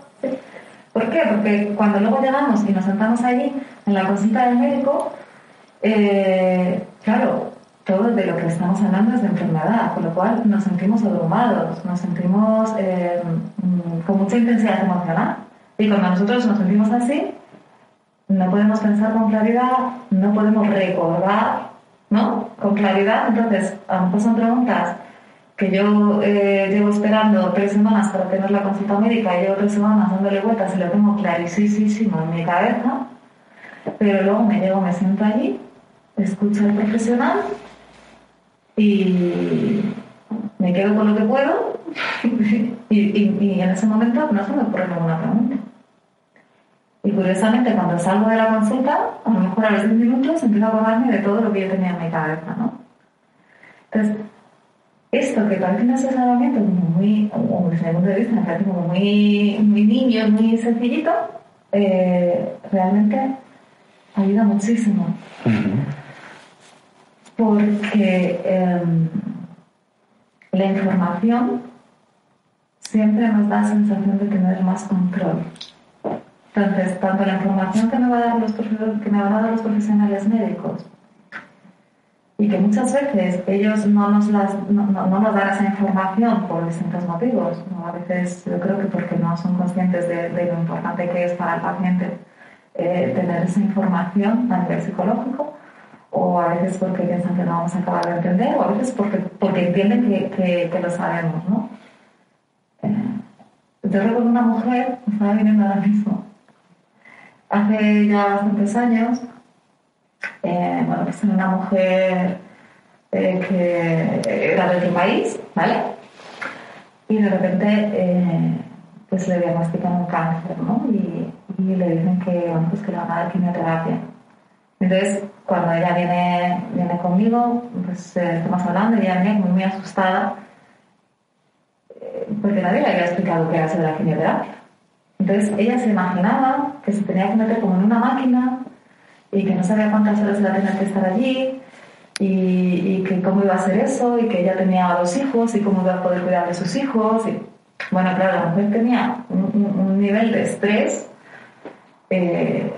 ¿Por qué? Porque cuando luego llegamos y nos sentamos allí en la consulta del médico, eh, claro, todo de lo que estamos hablando es de enfermedad, con lo cual nos sentimos abrumados, nos sentimos eh, mm, con mucha intensidad emocional. Y cuando nosotros nos sentimos así, no podemos pensar con claridad, no podemos recordar, ¿no? Con claridad. Entonces, a lo mejor son preguntas que yo eh, llevo esperando tres semanas para tener la consulta médica y llevo tres semanas dándole vueltas y lo tengo clarísimo en mi cabeza, pero luego me llego, me siento allí, escucho al profesional y me quedo con lo que puedo y, en ese momento no se me ocurre ninguna pregunta. Y curiosamente, cuando salgo de la consulta, a lo mejor a los 10 minutos empiezo a acordarme de todo lo que yo tenía en mi cabeza, ¿no? Entonces, esto que parece un asesoramiento como muy, como desde mi punto de vista, parece como muy, muy niño, muy sencillito, eh, realmente ayuda muchísimo. Porque em, la información siempre nos da la sensación de tener más control. Entonces, tanto la información que me, va a dar los van a dar los profesionales médicos y que muchas veces ellos no, nos dan esa información por distintos motivos. A veces yo creo que porque no son conscientes de, lo importante que es para el paciente eh, tener esa información a nivel psicológico, o a veces porque piensan que no vamos a acabar de entender, o a veces porque, porque entienden que, que, lo sabemos. ¿no? Eh, yo recuerdo una mujer, me estaba viniendo ahora mismo, hace ya bastantes años, eh, bueno, pues era una mujer eh, que era de otro país, ¿vale? Y de repente, eh, pues le diagnostican un cáncer, ¿no? Y, y, le dicen que, bueno, pues que le van a dar quimioterapia. Entonces, cuando ella viene, viene conmigo, pues estamos hablando, y ella viene muy, muy asustada, porque nadie le había explicado qué era eso de la quimioterapia. Entonces ella se imaginaba que se tenía que meter como en una máquina y que no sabía cuántas horas iba a tener que estar allí y, que cómo iba a ser eso y que ella tenía dos hijos y cómo iba a poder cuidar de sus hijos. Y, bueno, claro, la mujer tenía un, nivel de estrés eh,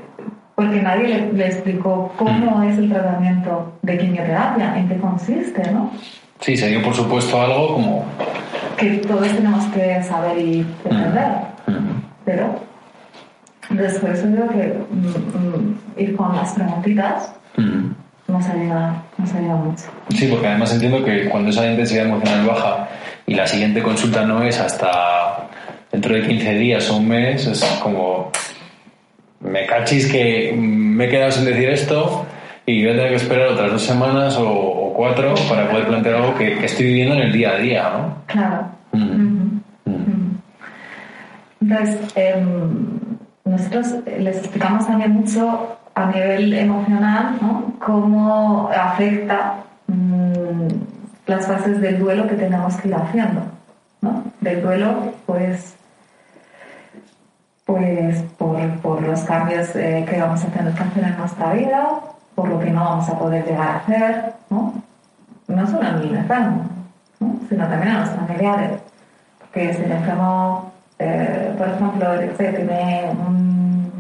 porque nadie le, explicó cómo es el tratamiento de quimioterapia, en qué consiste, ¿no? Sí, se dio por supuesto algo como... Que todos tenemos que saber y entender. Pero después digo que mm, mm, ir con las preguntitas mm. nos, ayuda, nos ayuda mucho. Sí, porque además entiendo que cuando esa intensidad emocional baja y la siguiente consulta no es hasta dentro de 15 días o un mes, es como me cachis que me he quedado sin decir esto y voy a tener que esperar otras dos semanas o, cuatro para poder plantear algo que, estoy viviendo en el día a día, ¿no? Claro. Entonces, em, nosotros les explicamos también mucho a nivel emocional ¿no? cómo afecta mm, las fases del duelo que tenemos que ir haciendo. ¿no? Del duelo, pues, pues por, por los cambios eh, que vamos a tener que hacer en nuestra vida, por lo que no vamos a poder llegar a hacer, no, no solo en el enfermo, sino también a los familiares. Porque si el enfermo eh, por ejemplo, tiene un,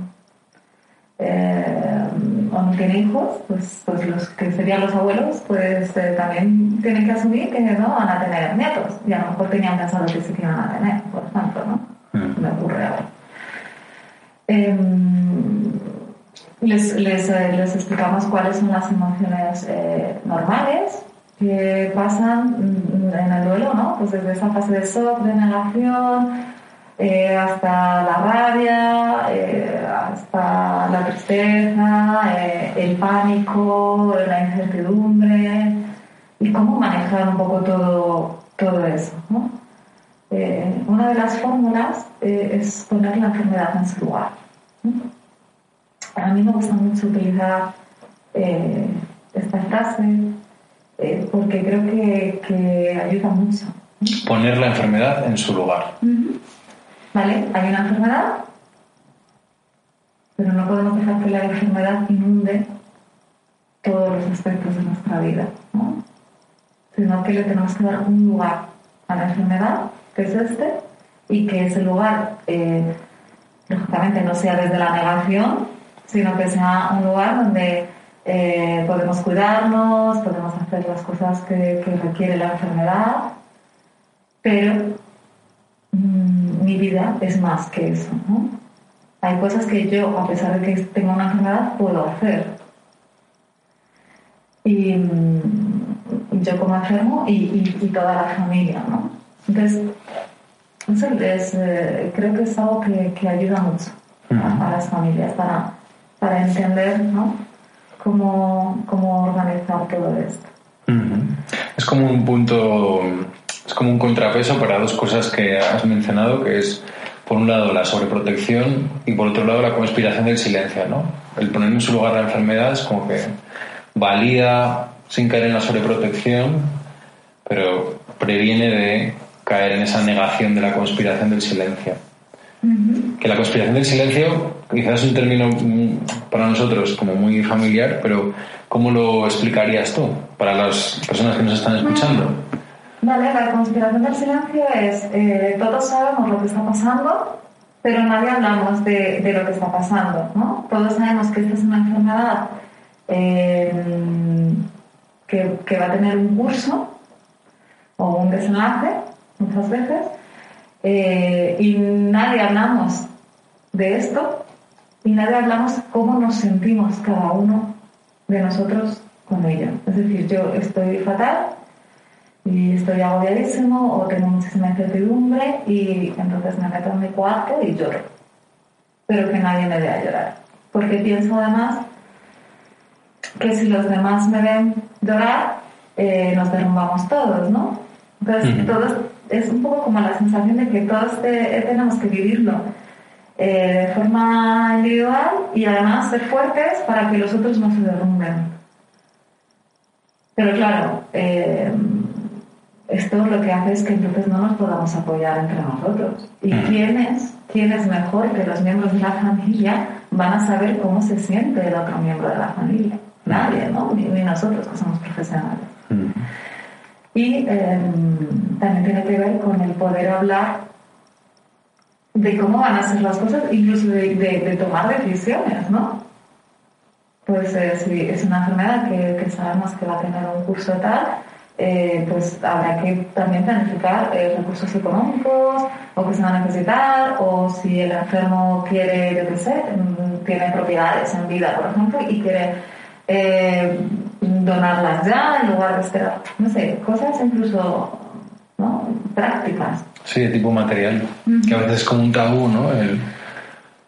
eh, o no tiene hijos, pues, pues, los que serían los abuelos, pues eh, también tienen que asumir que no van a tener nietos. Y a lo mejor tenían pensado que sí que iban a tener, por ejemplo, ¿no? Mm. Me ocurre ahora. Em, les, les, les, explicamos cuáles son las emociones normales que pasan en el duelo, ¿no? Pues desde esa fase de shock, de negación, eh, hasta la rabia, eh, hasta la tristeza, eh, el pánico, la incertidumbre y cómo manejar un poco todo, todo eso. ¿no? Eh, una de las fórmulas eh, es poner la enfermedad en su lugar. A mí me gusta mucho utilizar eh, esta frase porque creo que, que, ayuda mucho. Poner la enfermedad en su lugar. ¿Vale? Hay una enfermedad, pero no podemos dejar que la enfermedad inunde todos los aspectos de nuestra vida, ¿no? sino que le tenemos que dar un lugar a la enfermedad, que es este, y que ese lugar, eh, lógicamente, no sea desde la negación, sino que sea un lugar donde eh, podemos cuidarnos, podemos hacer las cosas que, requiere la enfermedad, pero mm, mi vida es más que eso. ¿no? Hay cosas que yo, a pesar de que tengo una enfermedad, puedo hacer. Y, mm, yo como enfermo y, y, toda la familia, ¿no? Entonces, es, eh, creo que es algo que, que ayuda mucho a, las familias para, para entender, ¿no? Cómo, cómo organizar todo esto. Es como un punto, es como un contrapeso para dos cosas que has mencionado, que es por un lado la sobreprotección y por otro lado la conspiración del silencio, ¿no? El poner en su lugar la enfermedad es como que valida sin caer en la sobreprotección, pero previene de caer en esa negación de la conspiración del silencio. Que la conspiración del silencio quizás es un término mm, para nosotros como muy familiar, pero ¿cómo lo explicarías tú para las personas que nos están escuchando? Vale, la conspiración del silencio es, eh, todos sabemos lo que está pasando, pero nadie hablamos de, de, lo que está pasando, ¿no? Todos sabemos que esta es una enfermedad eh, que, va a tener un curso o un desenlace muchas veces eh, y nadie hablamos de esto y nadie hablamos cómo nos sentimos cada uno de nosotros con ella. Es decir, yo estoy fatal y estoy agobiadísimo o tengo muchísima incertidumbre y entonces me meto en mi cuarto y lloro. Pero que nadie me vea llorar. Porque pienso además que si los demás me ven llorar, eh, nos derrumbamos todos, ¿no? Entonces, todos, es un poco como la sensación de que todos tenemos que vivirlo eh, de forma individual y además ser fuertes para que los otros no se derrumben. Pero claro, eh, esto lo que hace es que entonces no nos podamos apoyar entre nosotros. ¿Y quién es, quién es mejor que los miembros de la familia van a saber cómo se siente el otro miembro de la familia? nadie, ¿no? Ni, nosotros que somos profesionales. Mm. Y em, también tiene que ver con el poder hablar de cómo van a ser las cosas, incluso de, tomar decisiones, ¿no? Pues si es una enfermedad que, sabemos que va a tener un curso tal, eh, pues habrá que también planificar eh, recursos económicos o que se van a necesitar, o si el enfermo quiere, yo qué sé, mm, tiene propiedades en vida, por ejemplo, y quiere eh, donarlas ya en lugar de esperar, no sé, cosas incluso ¿no? prácticas. Sí, de tipo material, que a veces es como un tabú, ¿no? El,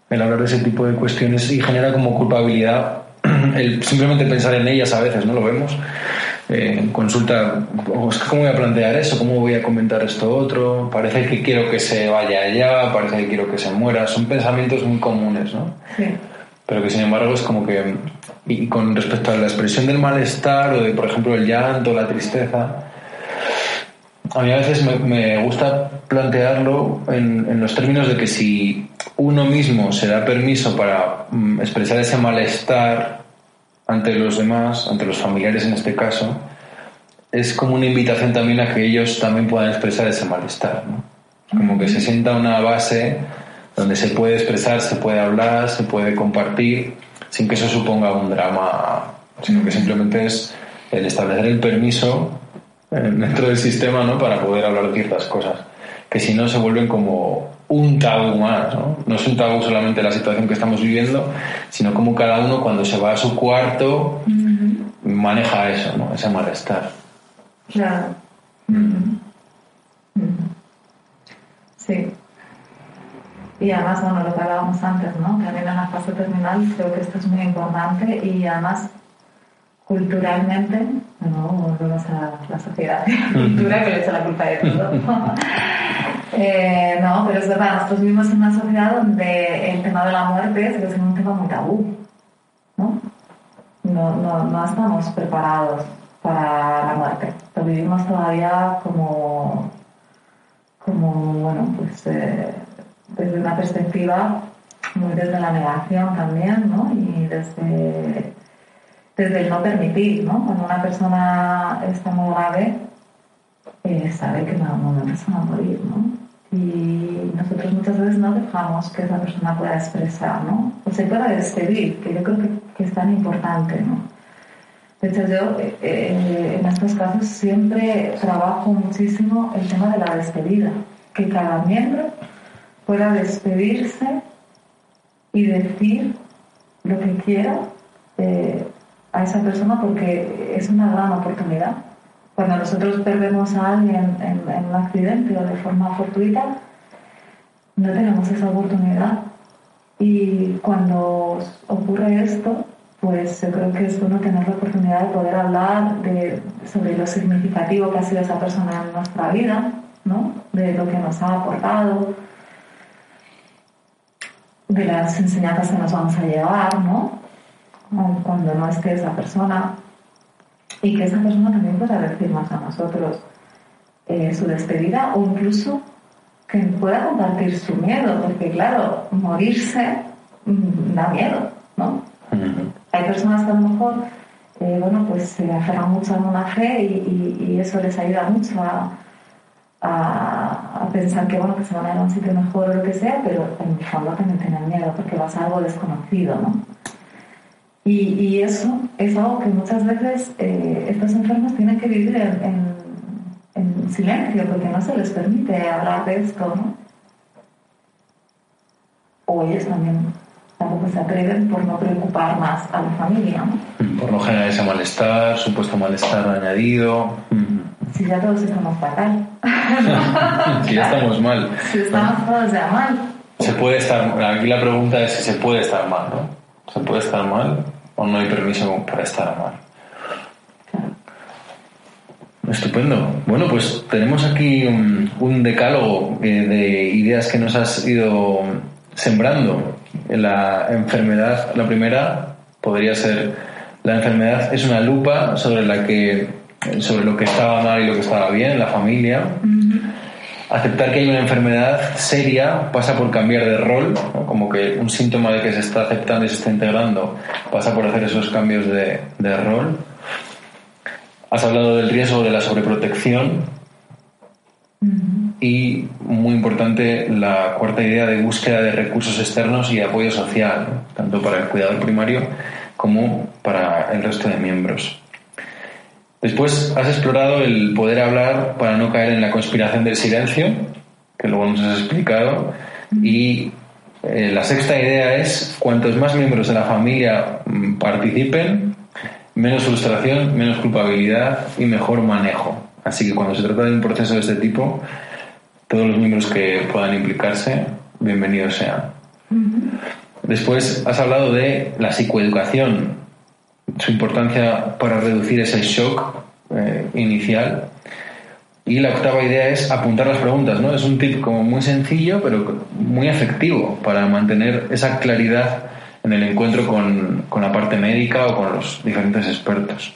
el, hablar de ese tipo de cuestiones y genera como culpabilidad el simplemente pensar en ellas a veces, ¿no? Lo vemos. Eh, consulta, ¿cómo voy a plantear eso? ¿Cómo voy a comentar esto otro? Parece que quiero que se vaya allá, parece que quiero que se muera. Son pensamientos muy comunes, ¿no? Sí. Pero que sin embargo es como que y con respecto a la expresión del malestar o de, por ejemplo, el llanto, la tristeza, a mí a veces me, gusta plantearlo en, los términos de que si uno mismo se da permiso para mm, expresar ese malestar ante los demás, ante los familiares en este caso, es como una invitación también a que ellos también puedan expresar ese malestar. Como que se sienta una base donde se puede expresar, se puede hablar, se puede compartir sin que eso suponga un drama, sino que simplemente es el establecer el permiso eh, dentro del sistema ¿no? para poder hablar de ciertas cosas, que si no se vuelven como un tabú más, ¿no? No es un tabú solamente la situación que estamos viviendo, sino como cada uno cuando se va a su cuarto maneja eso, ¿no? Ese malestar. Claro. Sí. Y además, bueno, lo que hablábamos antes, ¿no? También en la fase terminal creo que esto es muy importante y además culturalmente, no volvemos a la sociedad, cultura que le echa la culpa de todo. No, pero es verdad, nosotros vivimos en una sociedad donde el tema de la muerte es un tema muy tabú, ¿no? No, no, no estamos preparados para la muerte. Lo vivimos todavía como, como bueno, pues eh, desde una perspectiva muy desde la negación también, ¿no? Y desde, desde el no permitir, ¿no? Cuando una persona está muy grave, eh, sabe que en algún momento se va a morir, ¿no? Y nosotros muchas veces no dejamos que esa persona pueda expresar, ¿no? O se pueda despedir, que yo creo que, que es tan importante, ¿no? De hecho, yo eh, eh, en estos casos siempre trabajo muchísimo el tema de la despedida, que cada miembro pueda despedirse y decir lo que quiera eh, a esa persona porque es una gran oportunidad. Cuando nosotros perdemos a alguien en, un accidente o de forma fortuita, no tenemos esa oportunidad. Y cuando ocurre esto, pues yo creo que es bueno tener la oportunidad de poder hablar de, sobre lo significativo que ha sido esa persona en nuestra vida, ¿no? de lo que nos ha aportado, de las enseñanzas que nos vamos a llevar, ¿no? Cuando no esté esa persona. Y que esa persona también pueda decirnos a nosotros eh, su despedida o incluso que pueda compartir su miedo, porque claro, morirse mm, da miedo, ¿no? Hay personas que a lo mejor, eh, bueno, pues se aferran mucho a una fe y, y eso les ayuda mucho a, a, pensar que bueno que se van a ir a un sitio mejor o lo que sea, pero en el fondo también tienen miedo porque vas a algo desconocido, ¿no? Y, y eso es algo que muchas veces eh, estos enfermos tienen que vivir en, en, silencio porque no se les permite hablar de esto, ¿no? O ellos también tampoco se atreven por no preocupar más a la familia, ¿no? Por no generar ese malestar, supuesto malestar añadido. Si ya todos estamos fatal. si ya estamos mal. Si estamos todos ya mal. Se puede estar, aquí la pregunta es si se puede estar mal, ¿no? ¿Se puede estar mal o no hay permiso para estar mal? Estupendo. Bueno, pues tenemos aquí un, decálogo eh, de ideas que nos has ido sembrando. La enfermedad, la primera podría ser, la enfermedad es una lupa sobre la que sobre lo que estaba mal y lo que estaba bien en la familia. Aceptar que hay una enfermedad seria pasa por cambiar de rol, como que un síntoma de que se está aceptando y se está integrando pasa por hacer esos cambios de, de rol. Has hablado del riesgo de la sobreprotección y, muy importante, la cuarta idea de búsqueda de recursos externos y apoyo social, tanto para el cuidador primario como para el resto de miembros. Después has explorado el poder hablar para no caer en la conspiración del silencio, que luego nos has explicado. Y eh, la sexta idea es, cuantos más miembros de la familia mm, participen, menos frustración, menos culpabilidad y mejor manejo. Así que cuando se trata de un proceso de este tipo, todos los miembros que puedan implicarse, bienvenidos sean. Después has hablado de la psicoeducación, su importancia para reducir ese shock eh, inicial. Y la octava idea es apuntar las preguntas, ¿no? Es un tip como muy sencillo, pero muy efectivo para mantener esa claridad en el encuentro con, con la parte médica o con los diferentes expertos.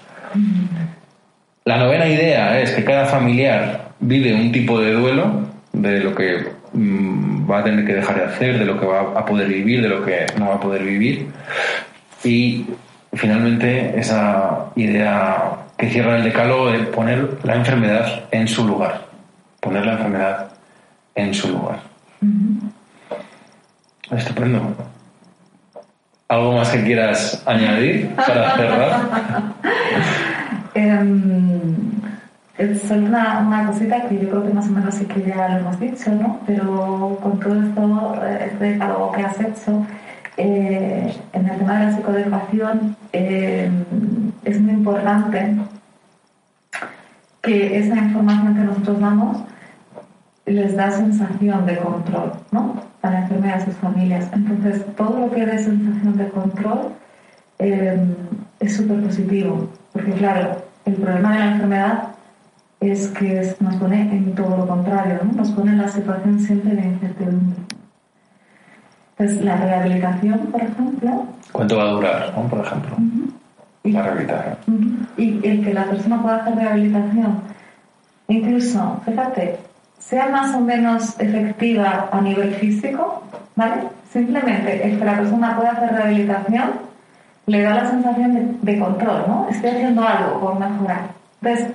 La novena idea es que cada familiar vive un tipo de duelo de lo que mm, va a tener que dejar de hacer, de lo que va a poder vivir, de lo que no va a poder vivir. Y finalmente esa idea que cierra el decálogo de poner la enfermedad en su lugar. Poner la enfermedad en su lugar. Estupendo. ¿Algo más que quieras añadir para cerrar? eh, solo una, una, cosita que yo creo que más o menos sí que ya lo hemos dicho, ¿no? Pero con todo esto, eh, este decálogo que has hecho, eh, en el tema de la psicoeducación eh, es muy importante que esa información que nosotros damos les da sensación de control, ¿no? A la enfermedad y sus familias. Entonces, todo lo que dé sensación de control eh, es súper positivo, porque claro, el problema de la enfermedad es que nos pone en todo lo contrario, ¿no? nos pone en la situación siempre de incertidumbre. Entonces, la rehabilitación, por ejemplo. ¿Cuánto va a durar, por ejemplo? La rehabilitación. Y el que la persona pueda hacer rehabilitación, incluso, fíjate, sea más o menos efectiva a nivel físico, ¿vale? Simplemente el que la persona pueda hacer rehabilitación le da la sensación de, control, ¿no? Estoy haciendo algo por mejorar. Entonces,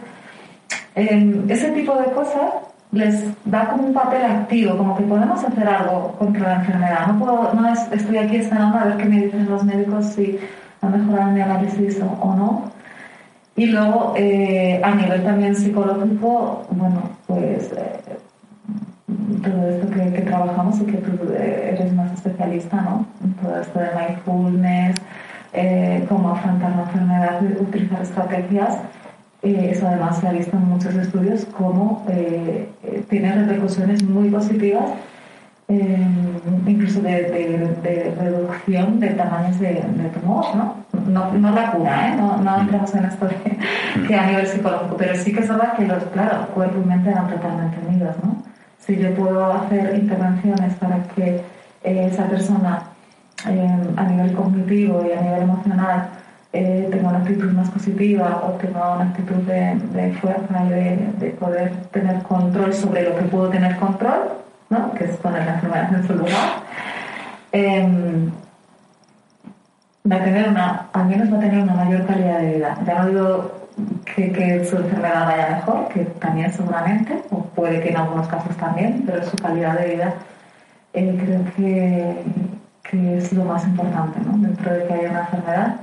em, ese tipo de cosas les da como un papel activo, como que podemos hacer algo contra la enfermedad. No, puedo, no estoy aquí esperando a ver qué me dicen los médicos si ha mejorado mi análisis o, no. Y luego, eh, a nivel también psicológico, bueno, pues eh, todo esto que, que, trabajamos y que tú eh, eres más especialista, ¿no? Todo esto de mindfulness, cómo afrontar la enfermedad, utilizar estrategias eh, eso además se ha visto en muchos estudios como eh, eh, tiene repercusiones muy positivas, incluso de, reducción de tamaños de, tumor, ¿no? ¿no? No, la cura, ¿eh? no, no entramos en esto que a nivel psicológico, pero sí que es verdad que los, claro, cuerpo y mente van totalmente unidos, ¿no? Si yo puedo hacer intervenciones para que esa persona a nivel cognitivo y a nivel emocional eh, tengo una actitud más positiva o tengo una actitud de, fuerza y de, poder tener control sobre lo que puedo tener control, ¿no? que es poner la enfermedad en su lugar, em, va a tener una, al menos va a tener una mayor calidad de vida. Ya no digo que, su enfermedad vaya mejor, que también seguramente, o puede que en algunos casos también, pero su calidad de vida eh, creo que, que es lo más importante, ¿no? Dentro de que haya una enfermedad,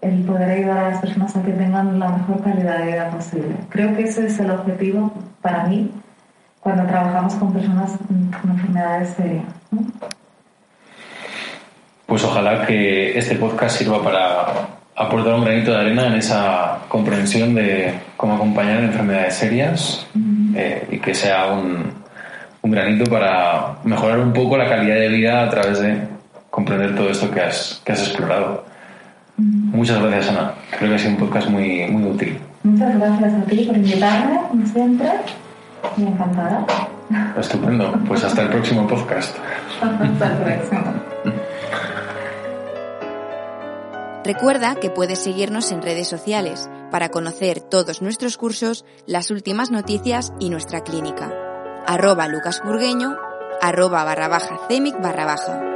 el poder ayudar a las personas a que tengan la mejor calidad de vida posible. Creo que ese es el objetivo para mí cuando trabajamos con personas con enfermedades serias. Pues ojalá que este podcast sirva para aportar un granito de arena en esa comprensión de cómo acompañar en enfermedades serias eh, y que sea un, un granito para mejorar un poco la calidad de vida a través de comprender todo esto que has, que has explorado. Muchas gracias, Ana. Creo que ha sido un podcast muy, muy útil. Muchas gracias a ti por invitarme, como siempre. Y encantada. Estupendo. Pues hasta el próximo podcast. hasta el próximo. Recuerda que puedes seguirnos en redes sociales para conocer todos nuestros cursos, las últimas noticias y nuestra clínica. Arroba lucasburgueño, arroba barra baja cemic barra baja.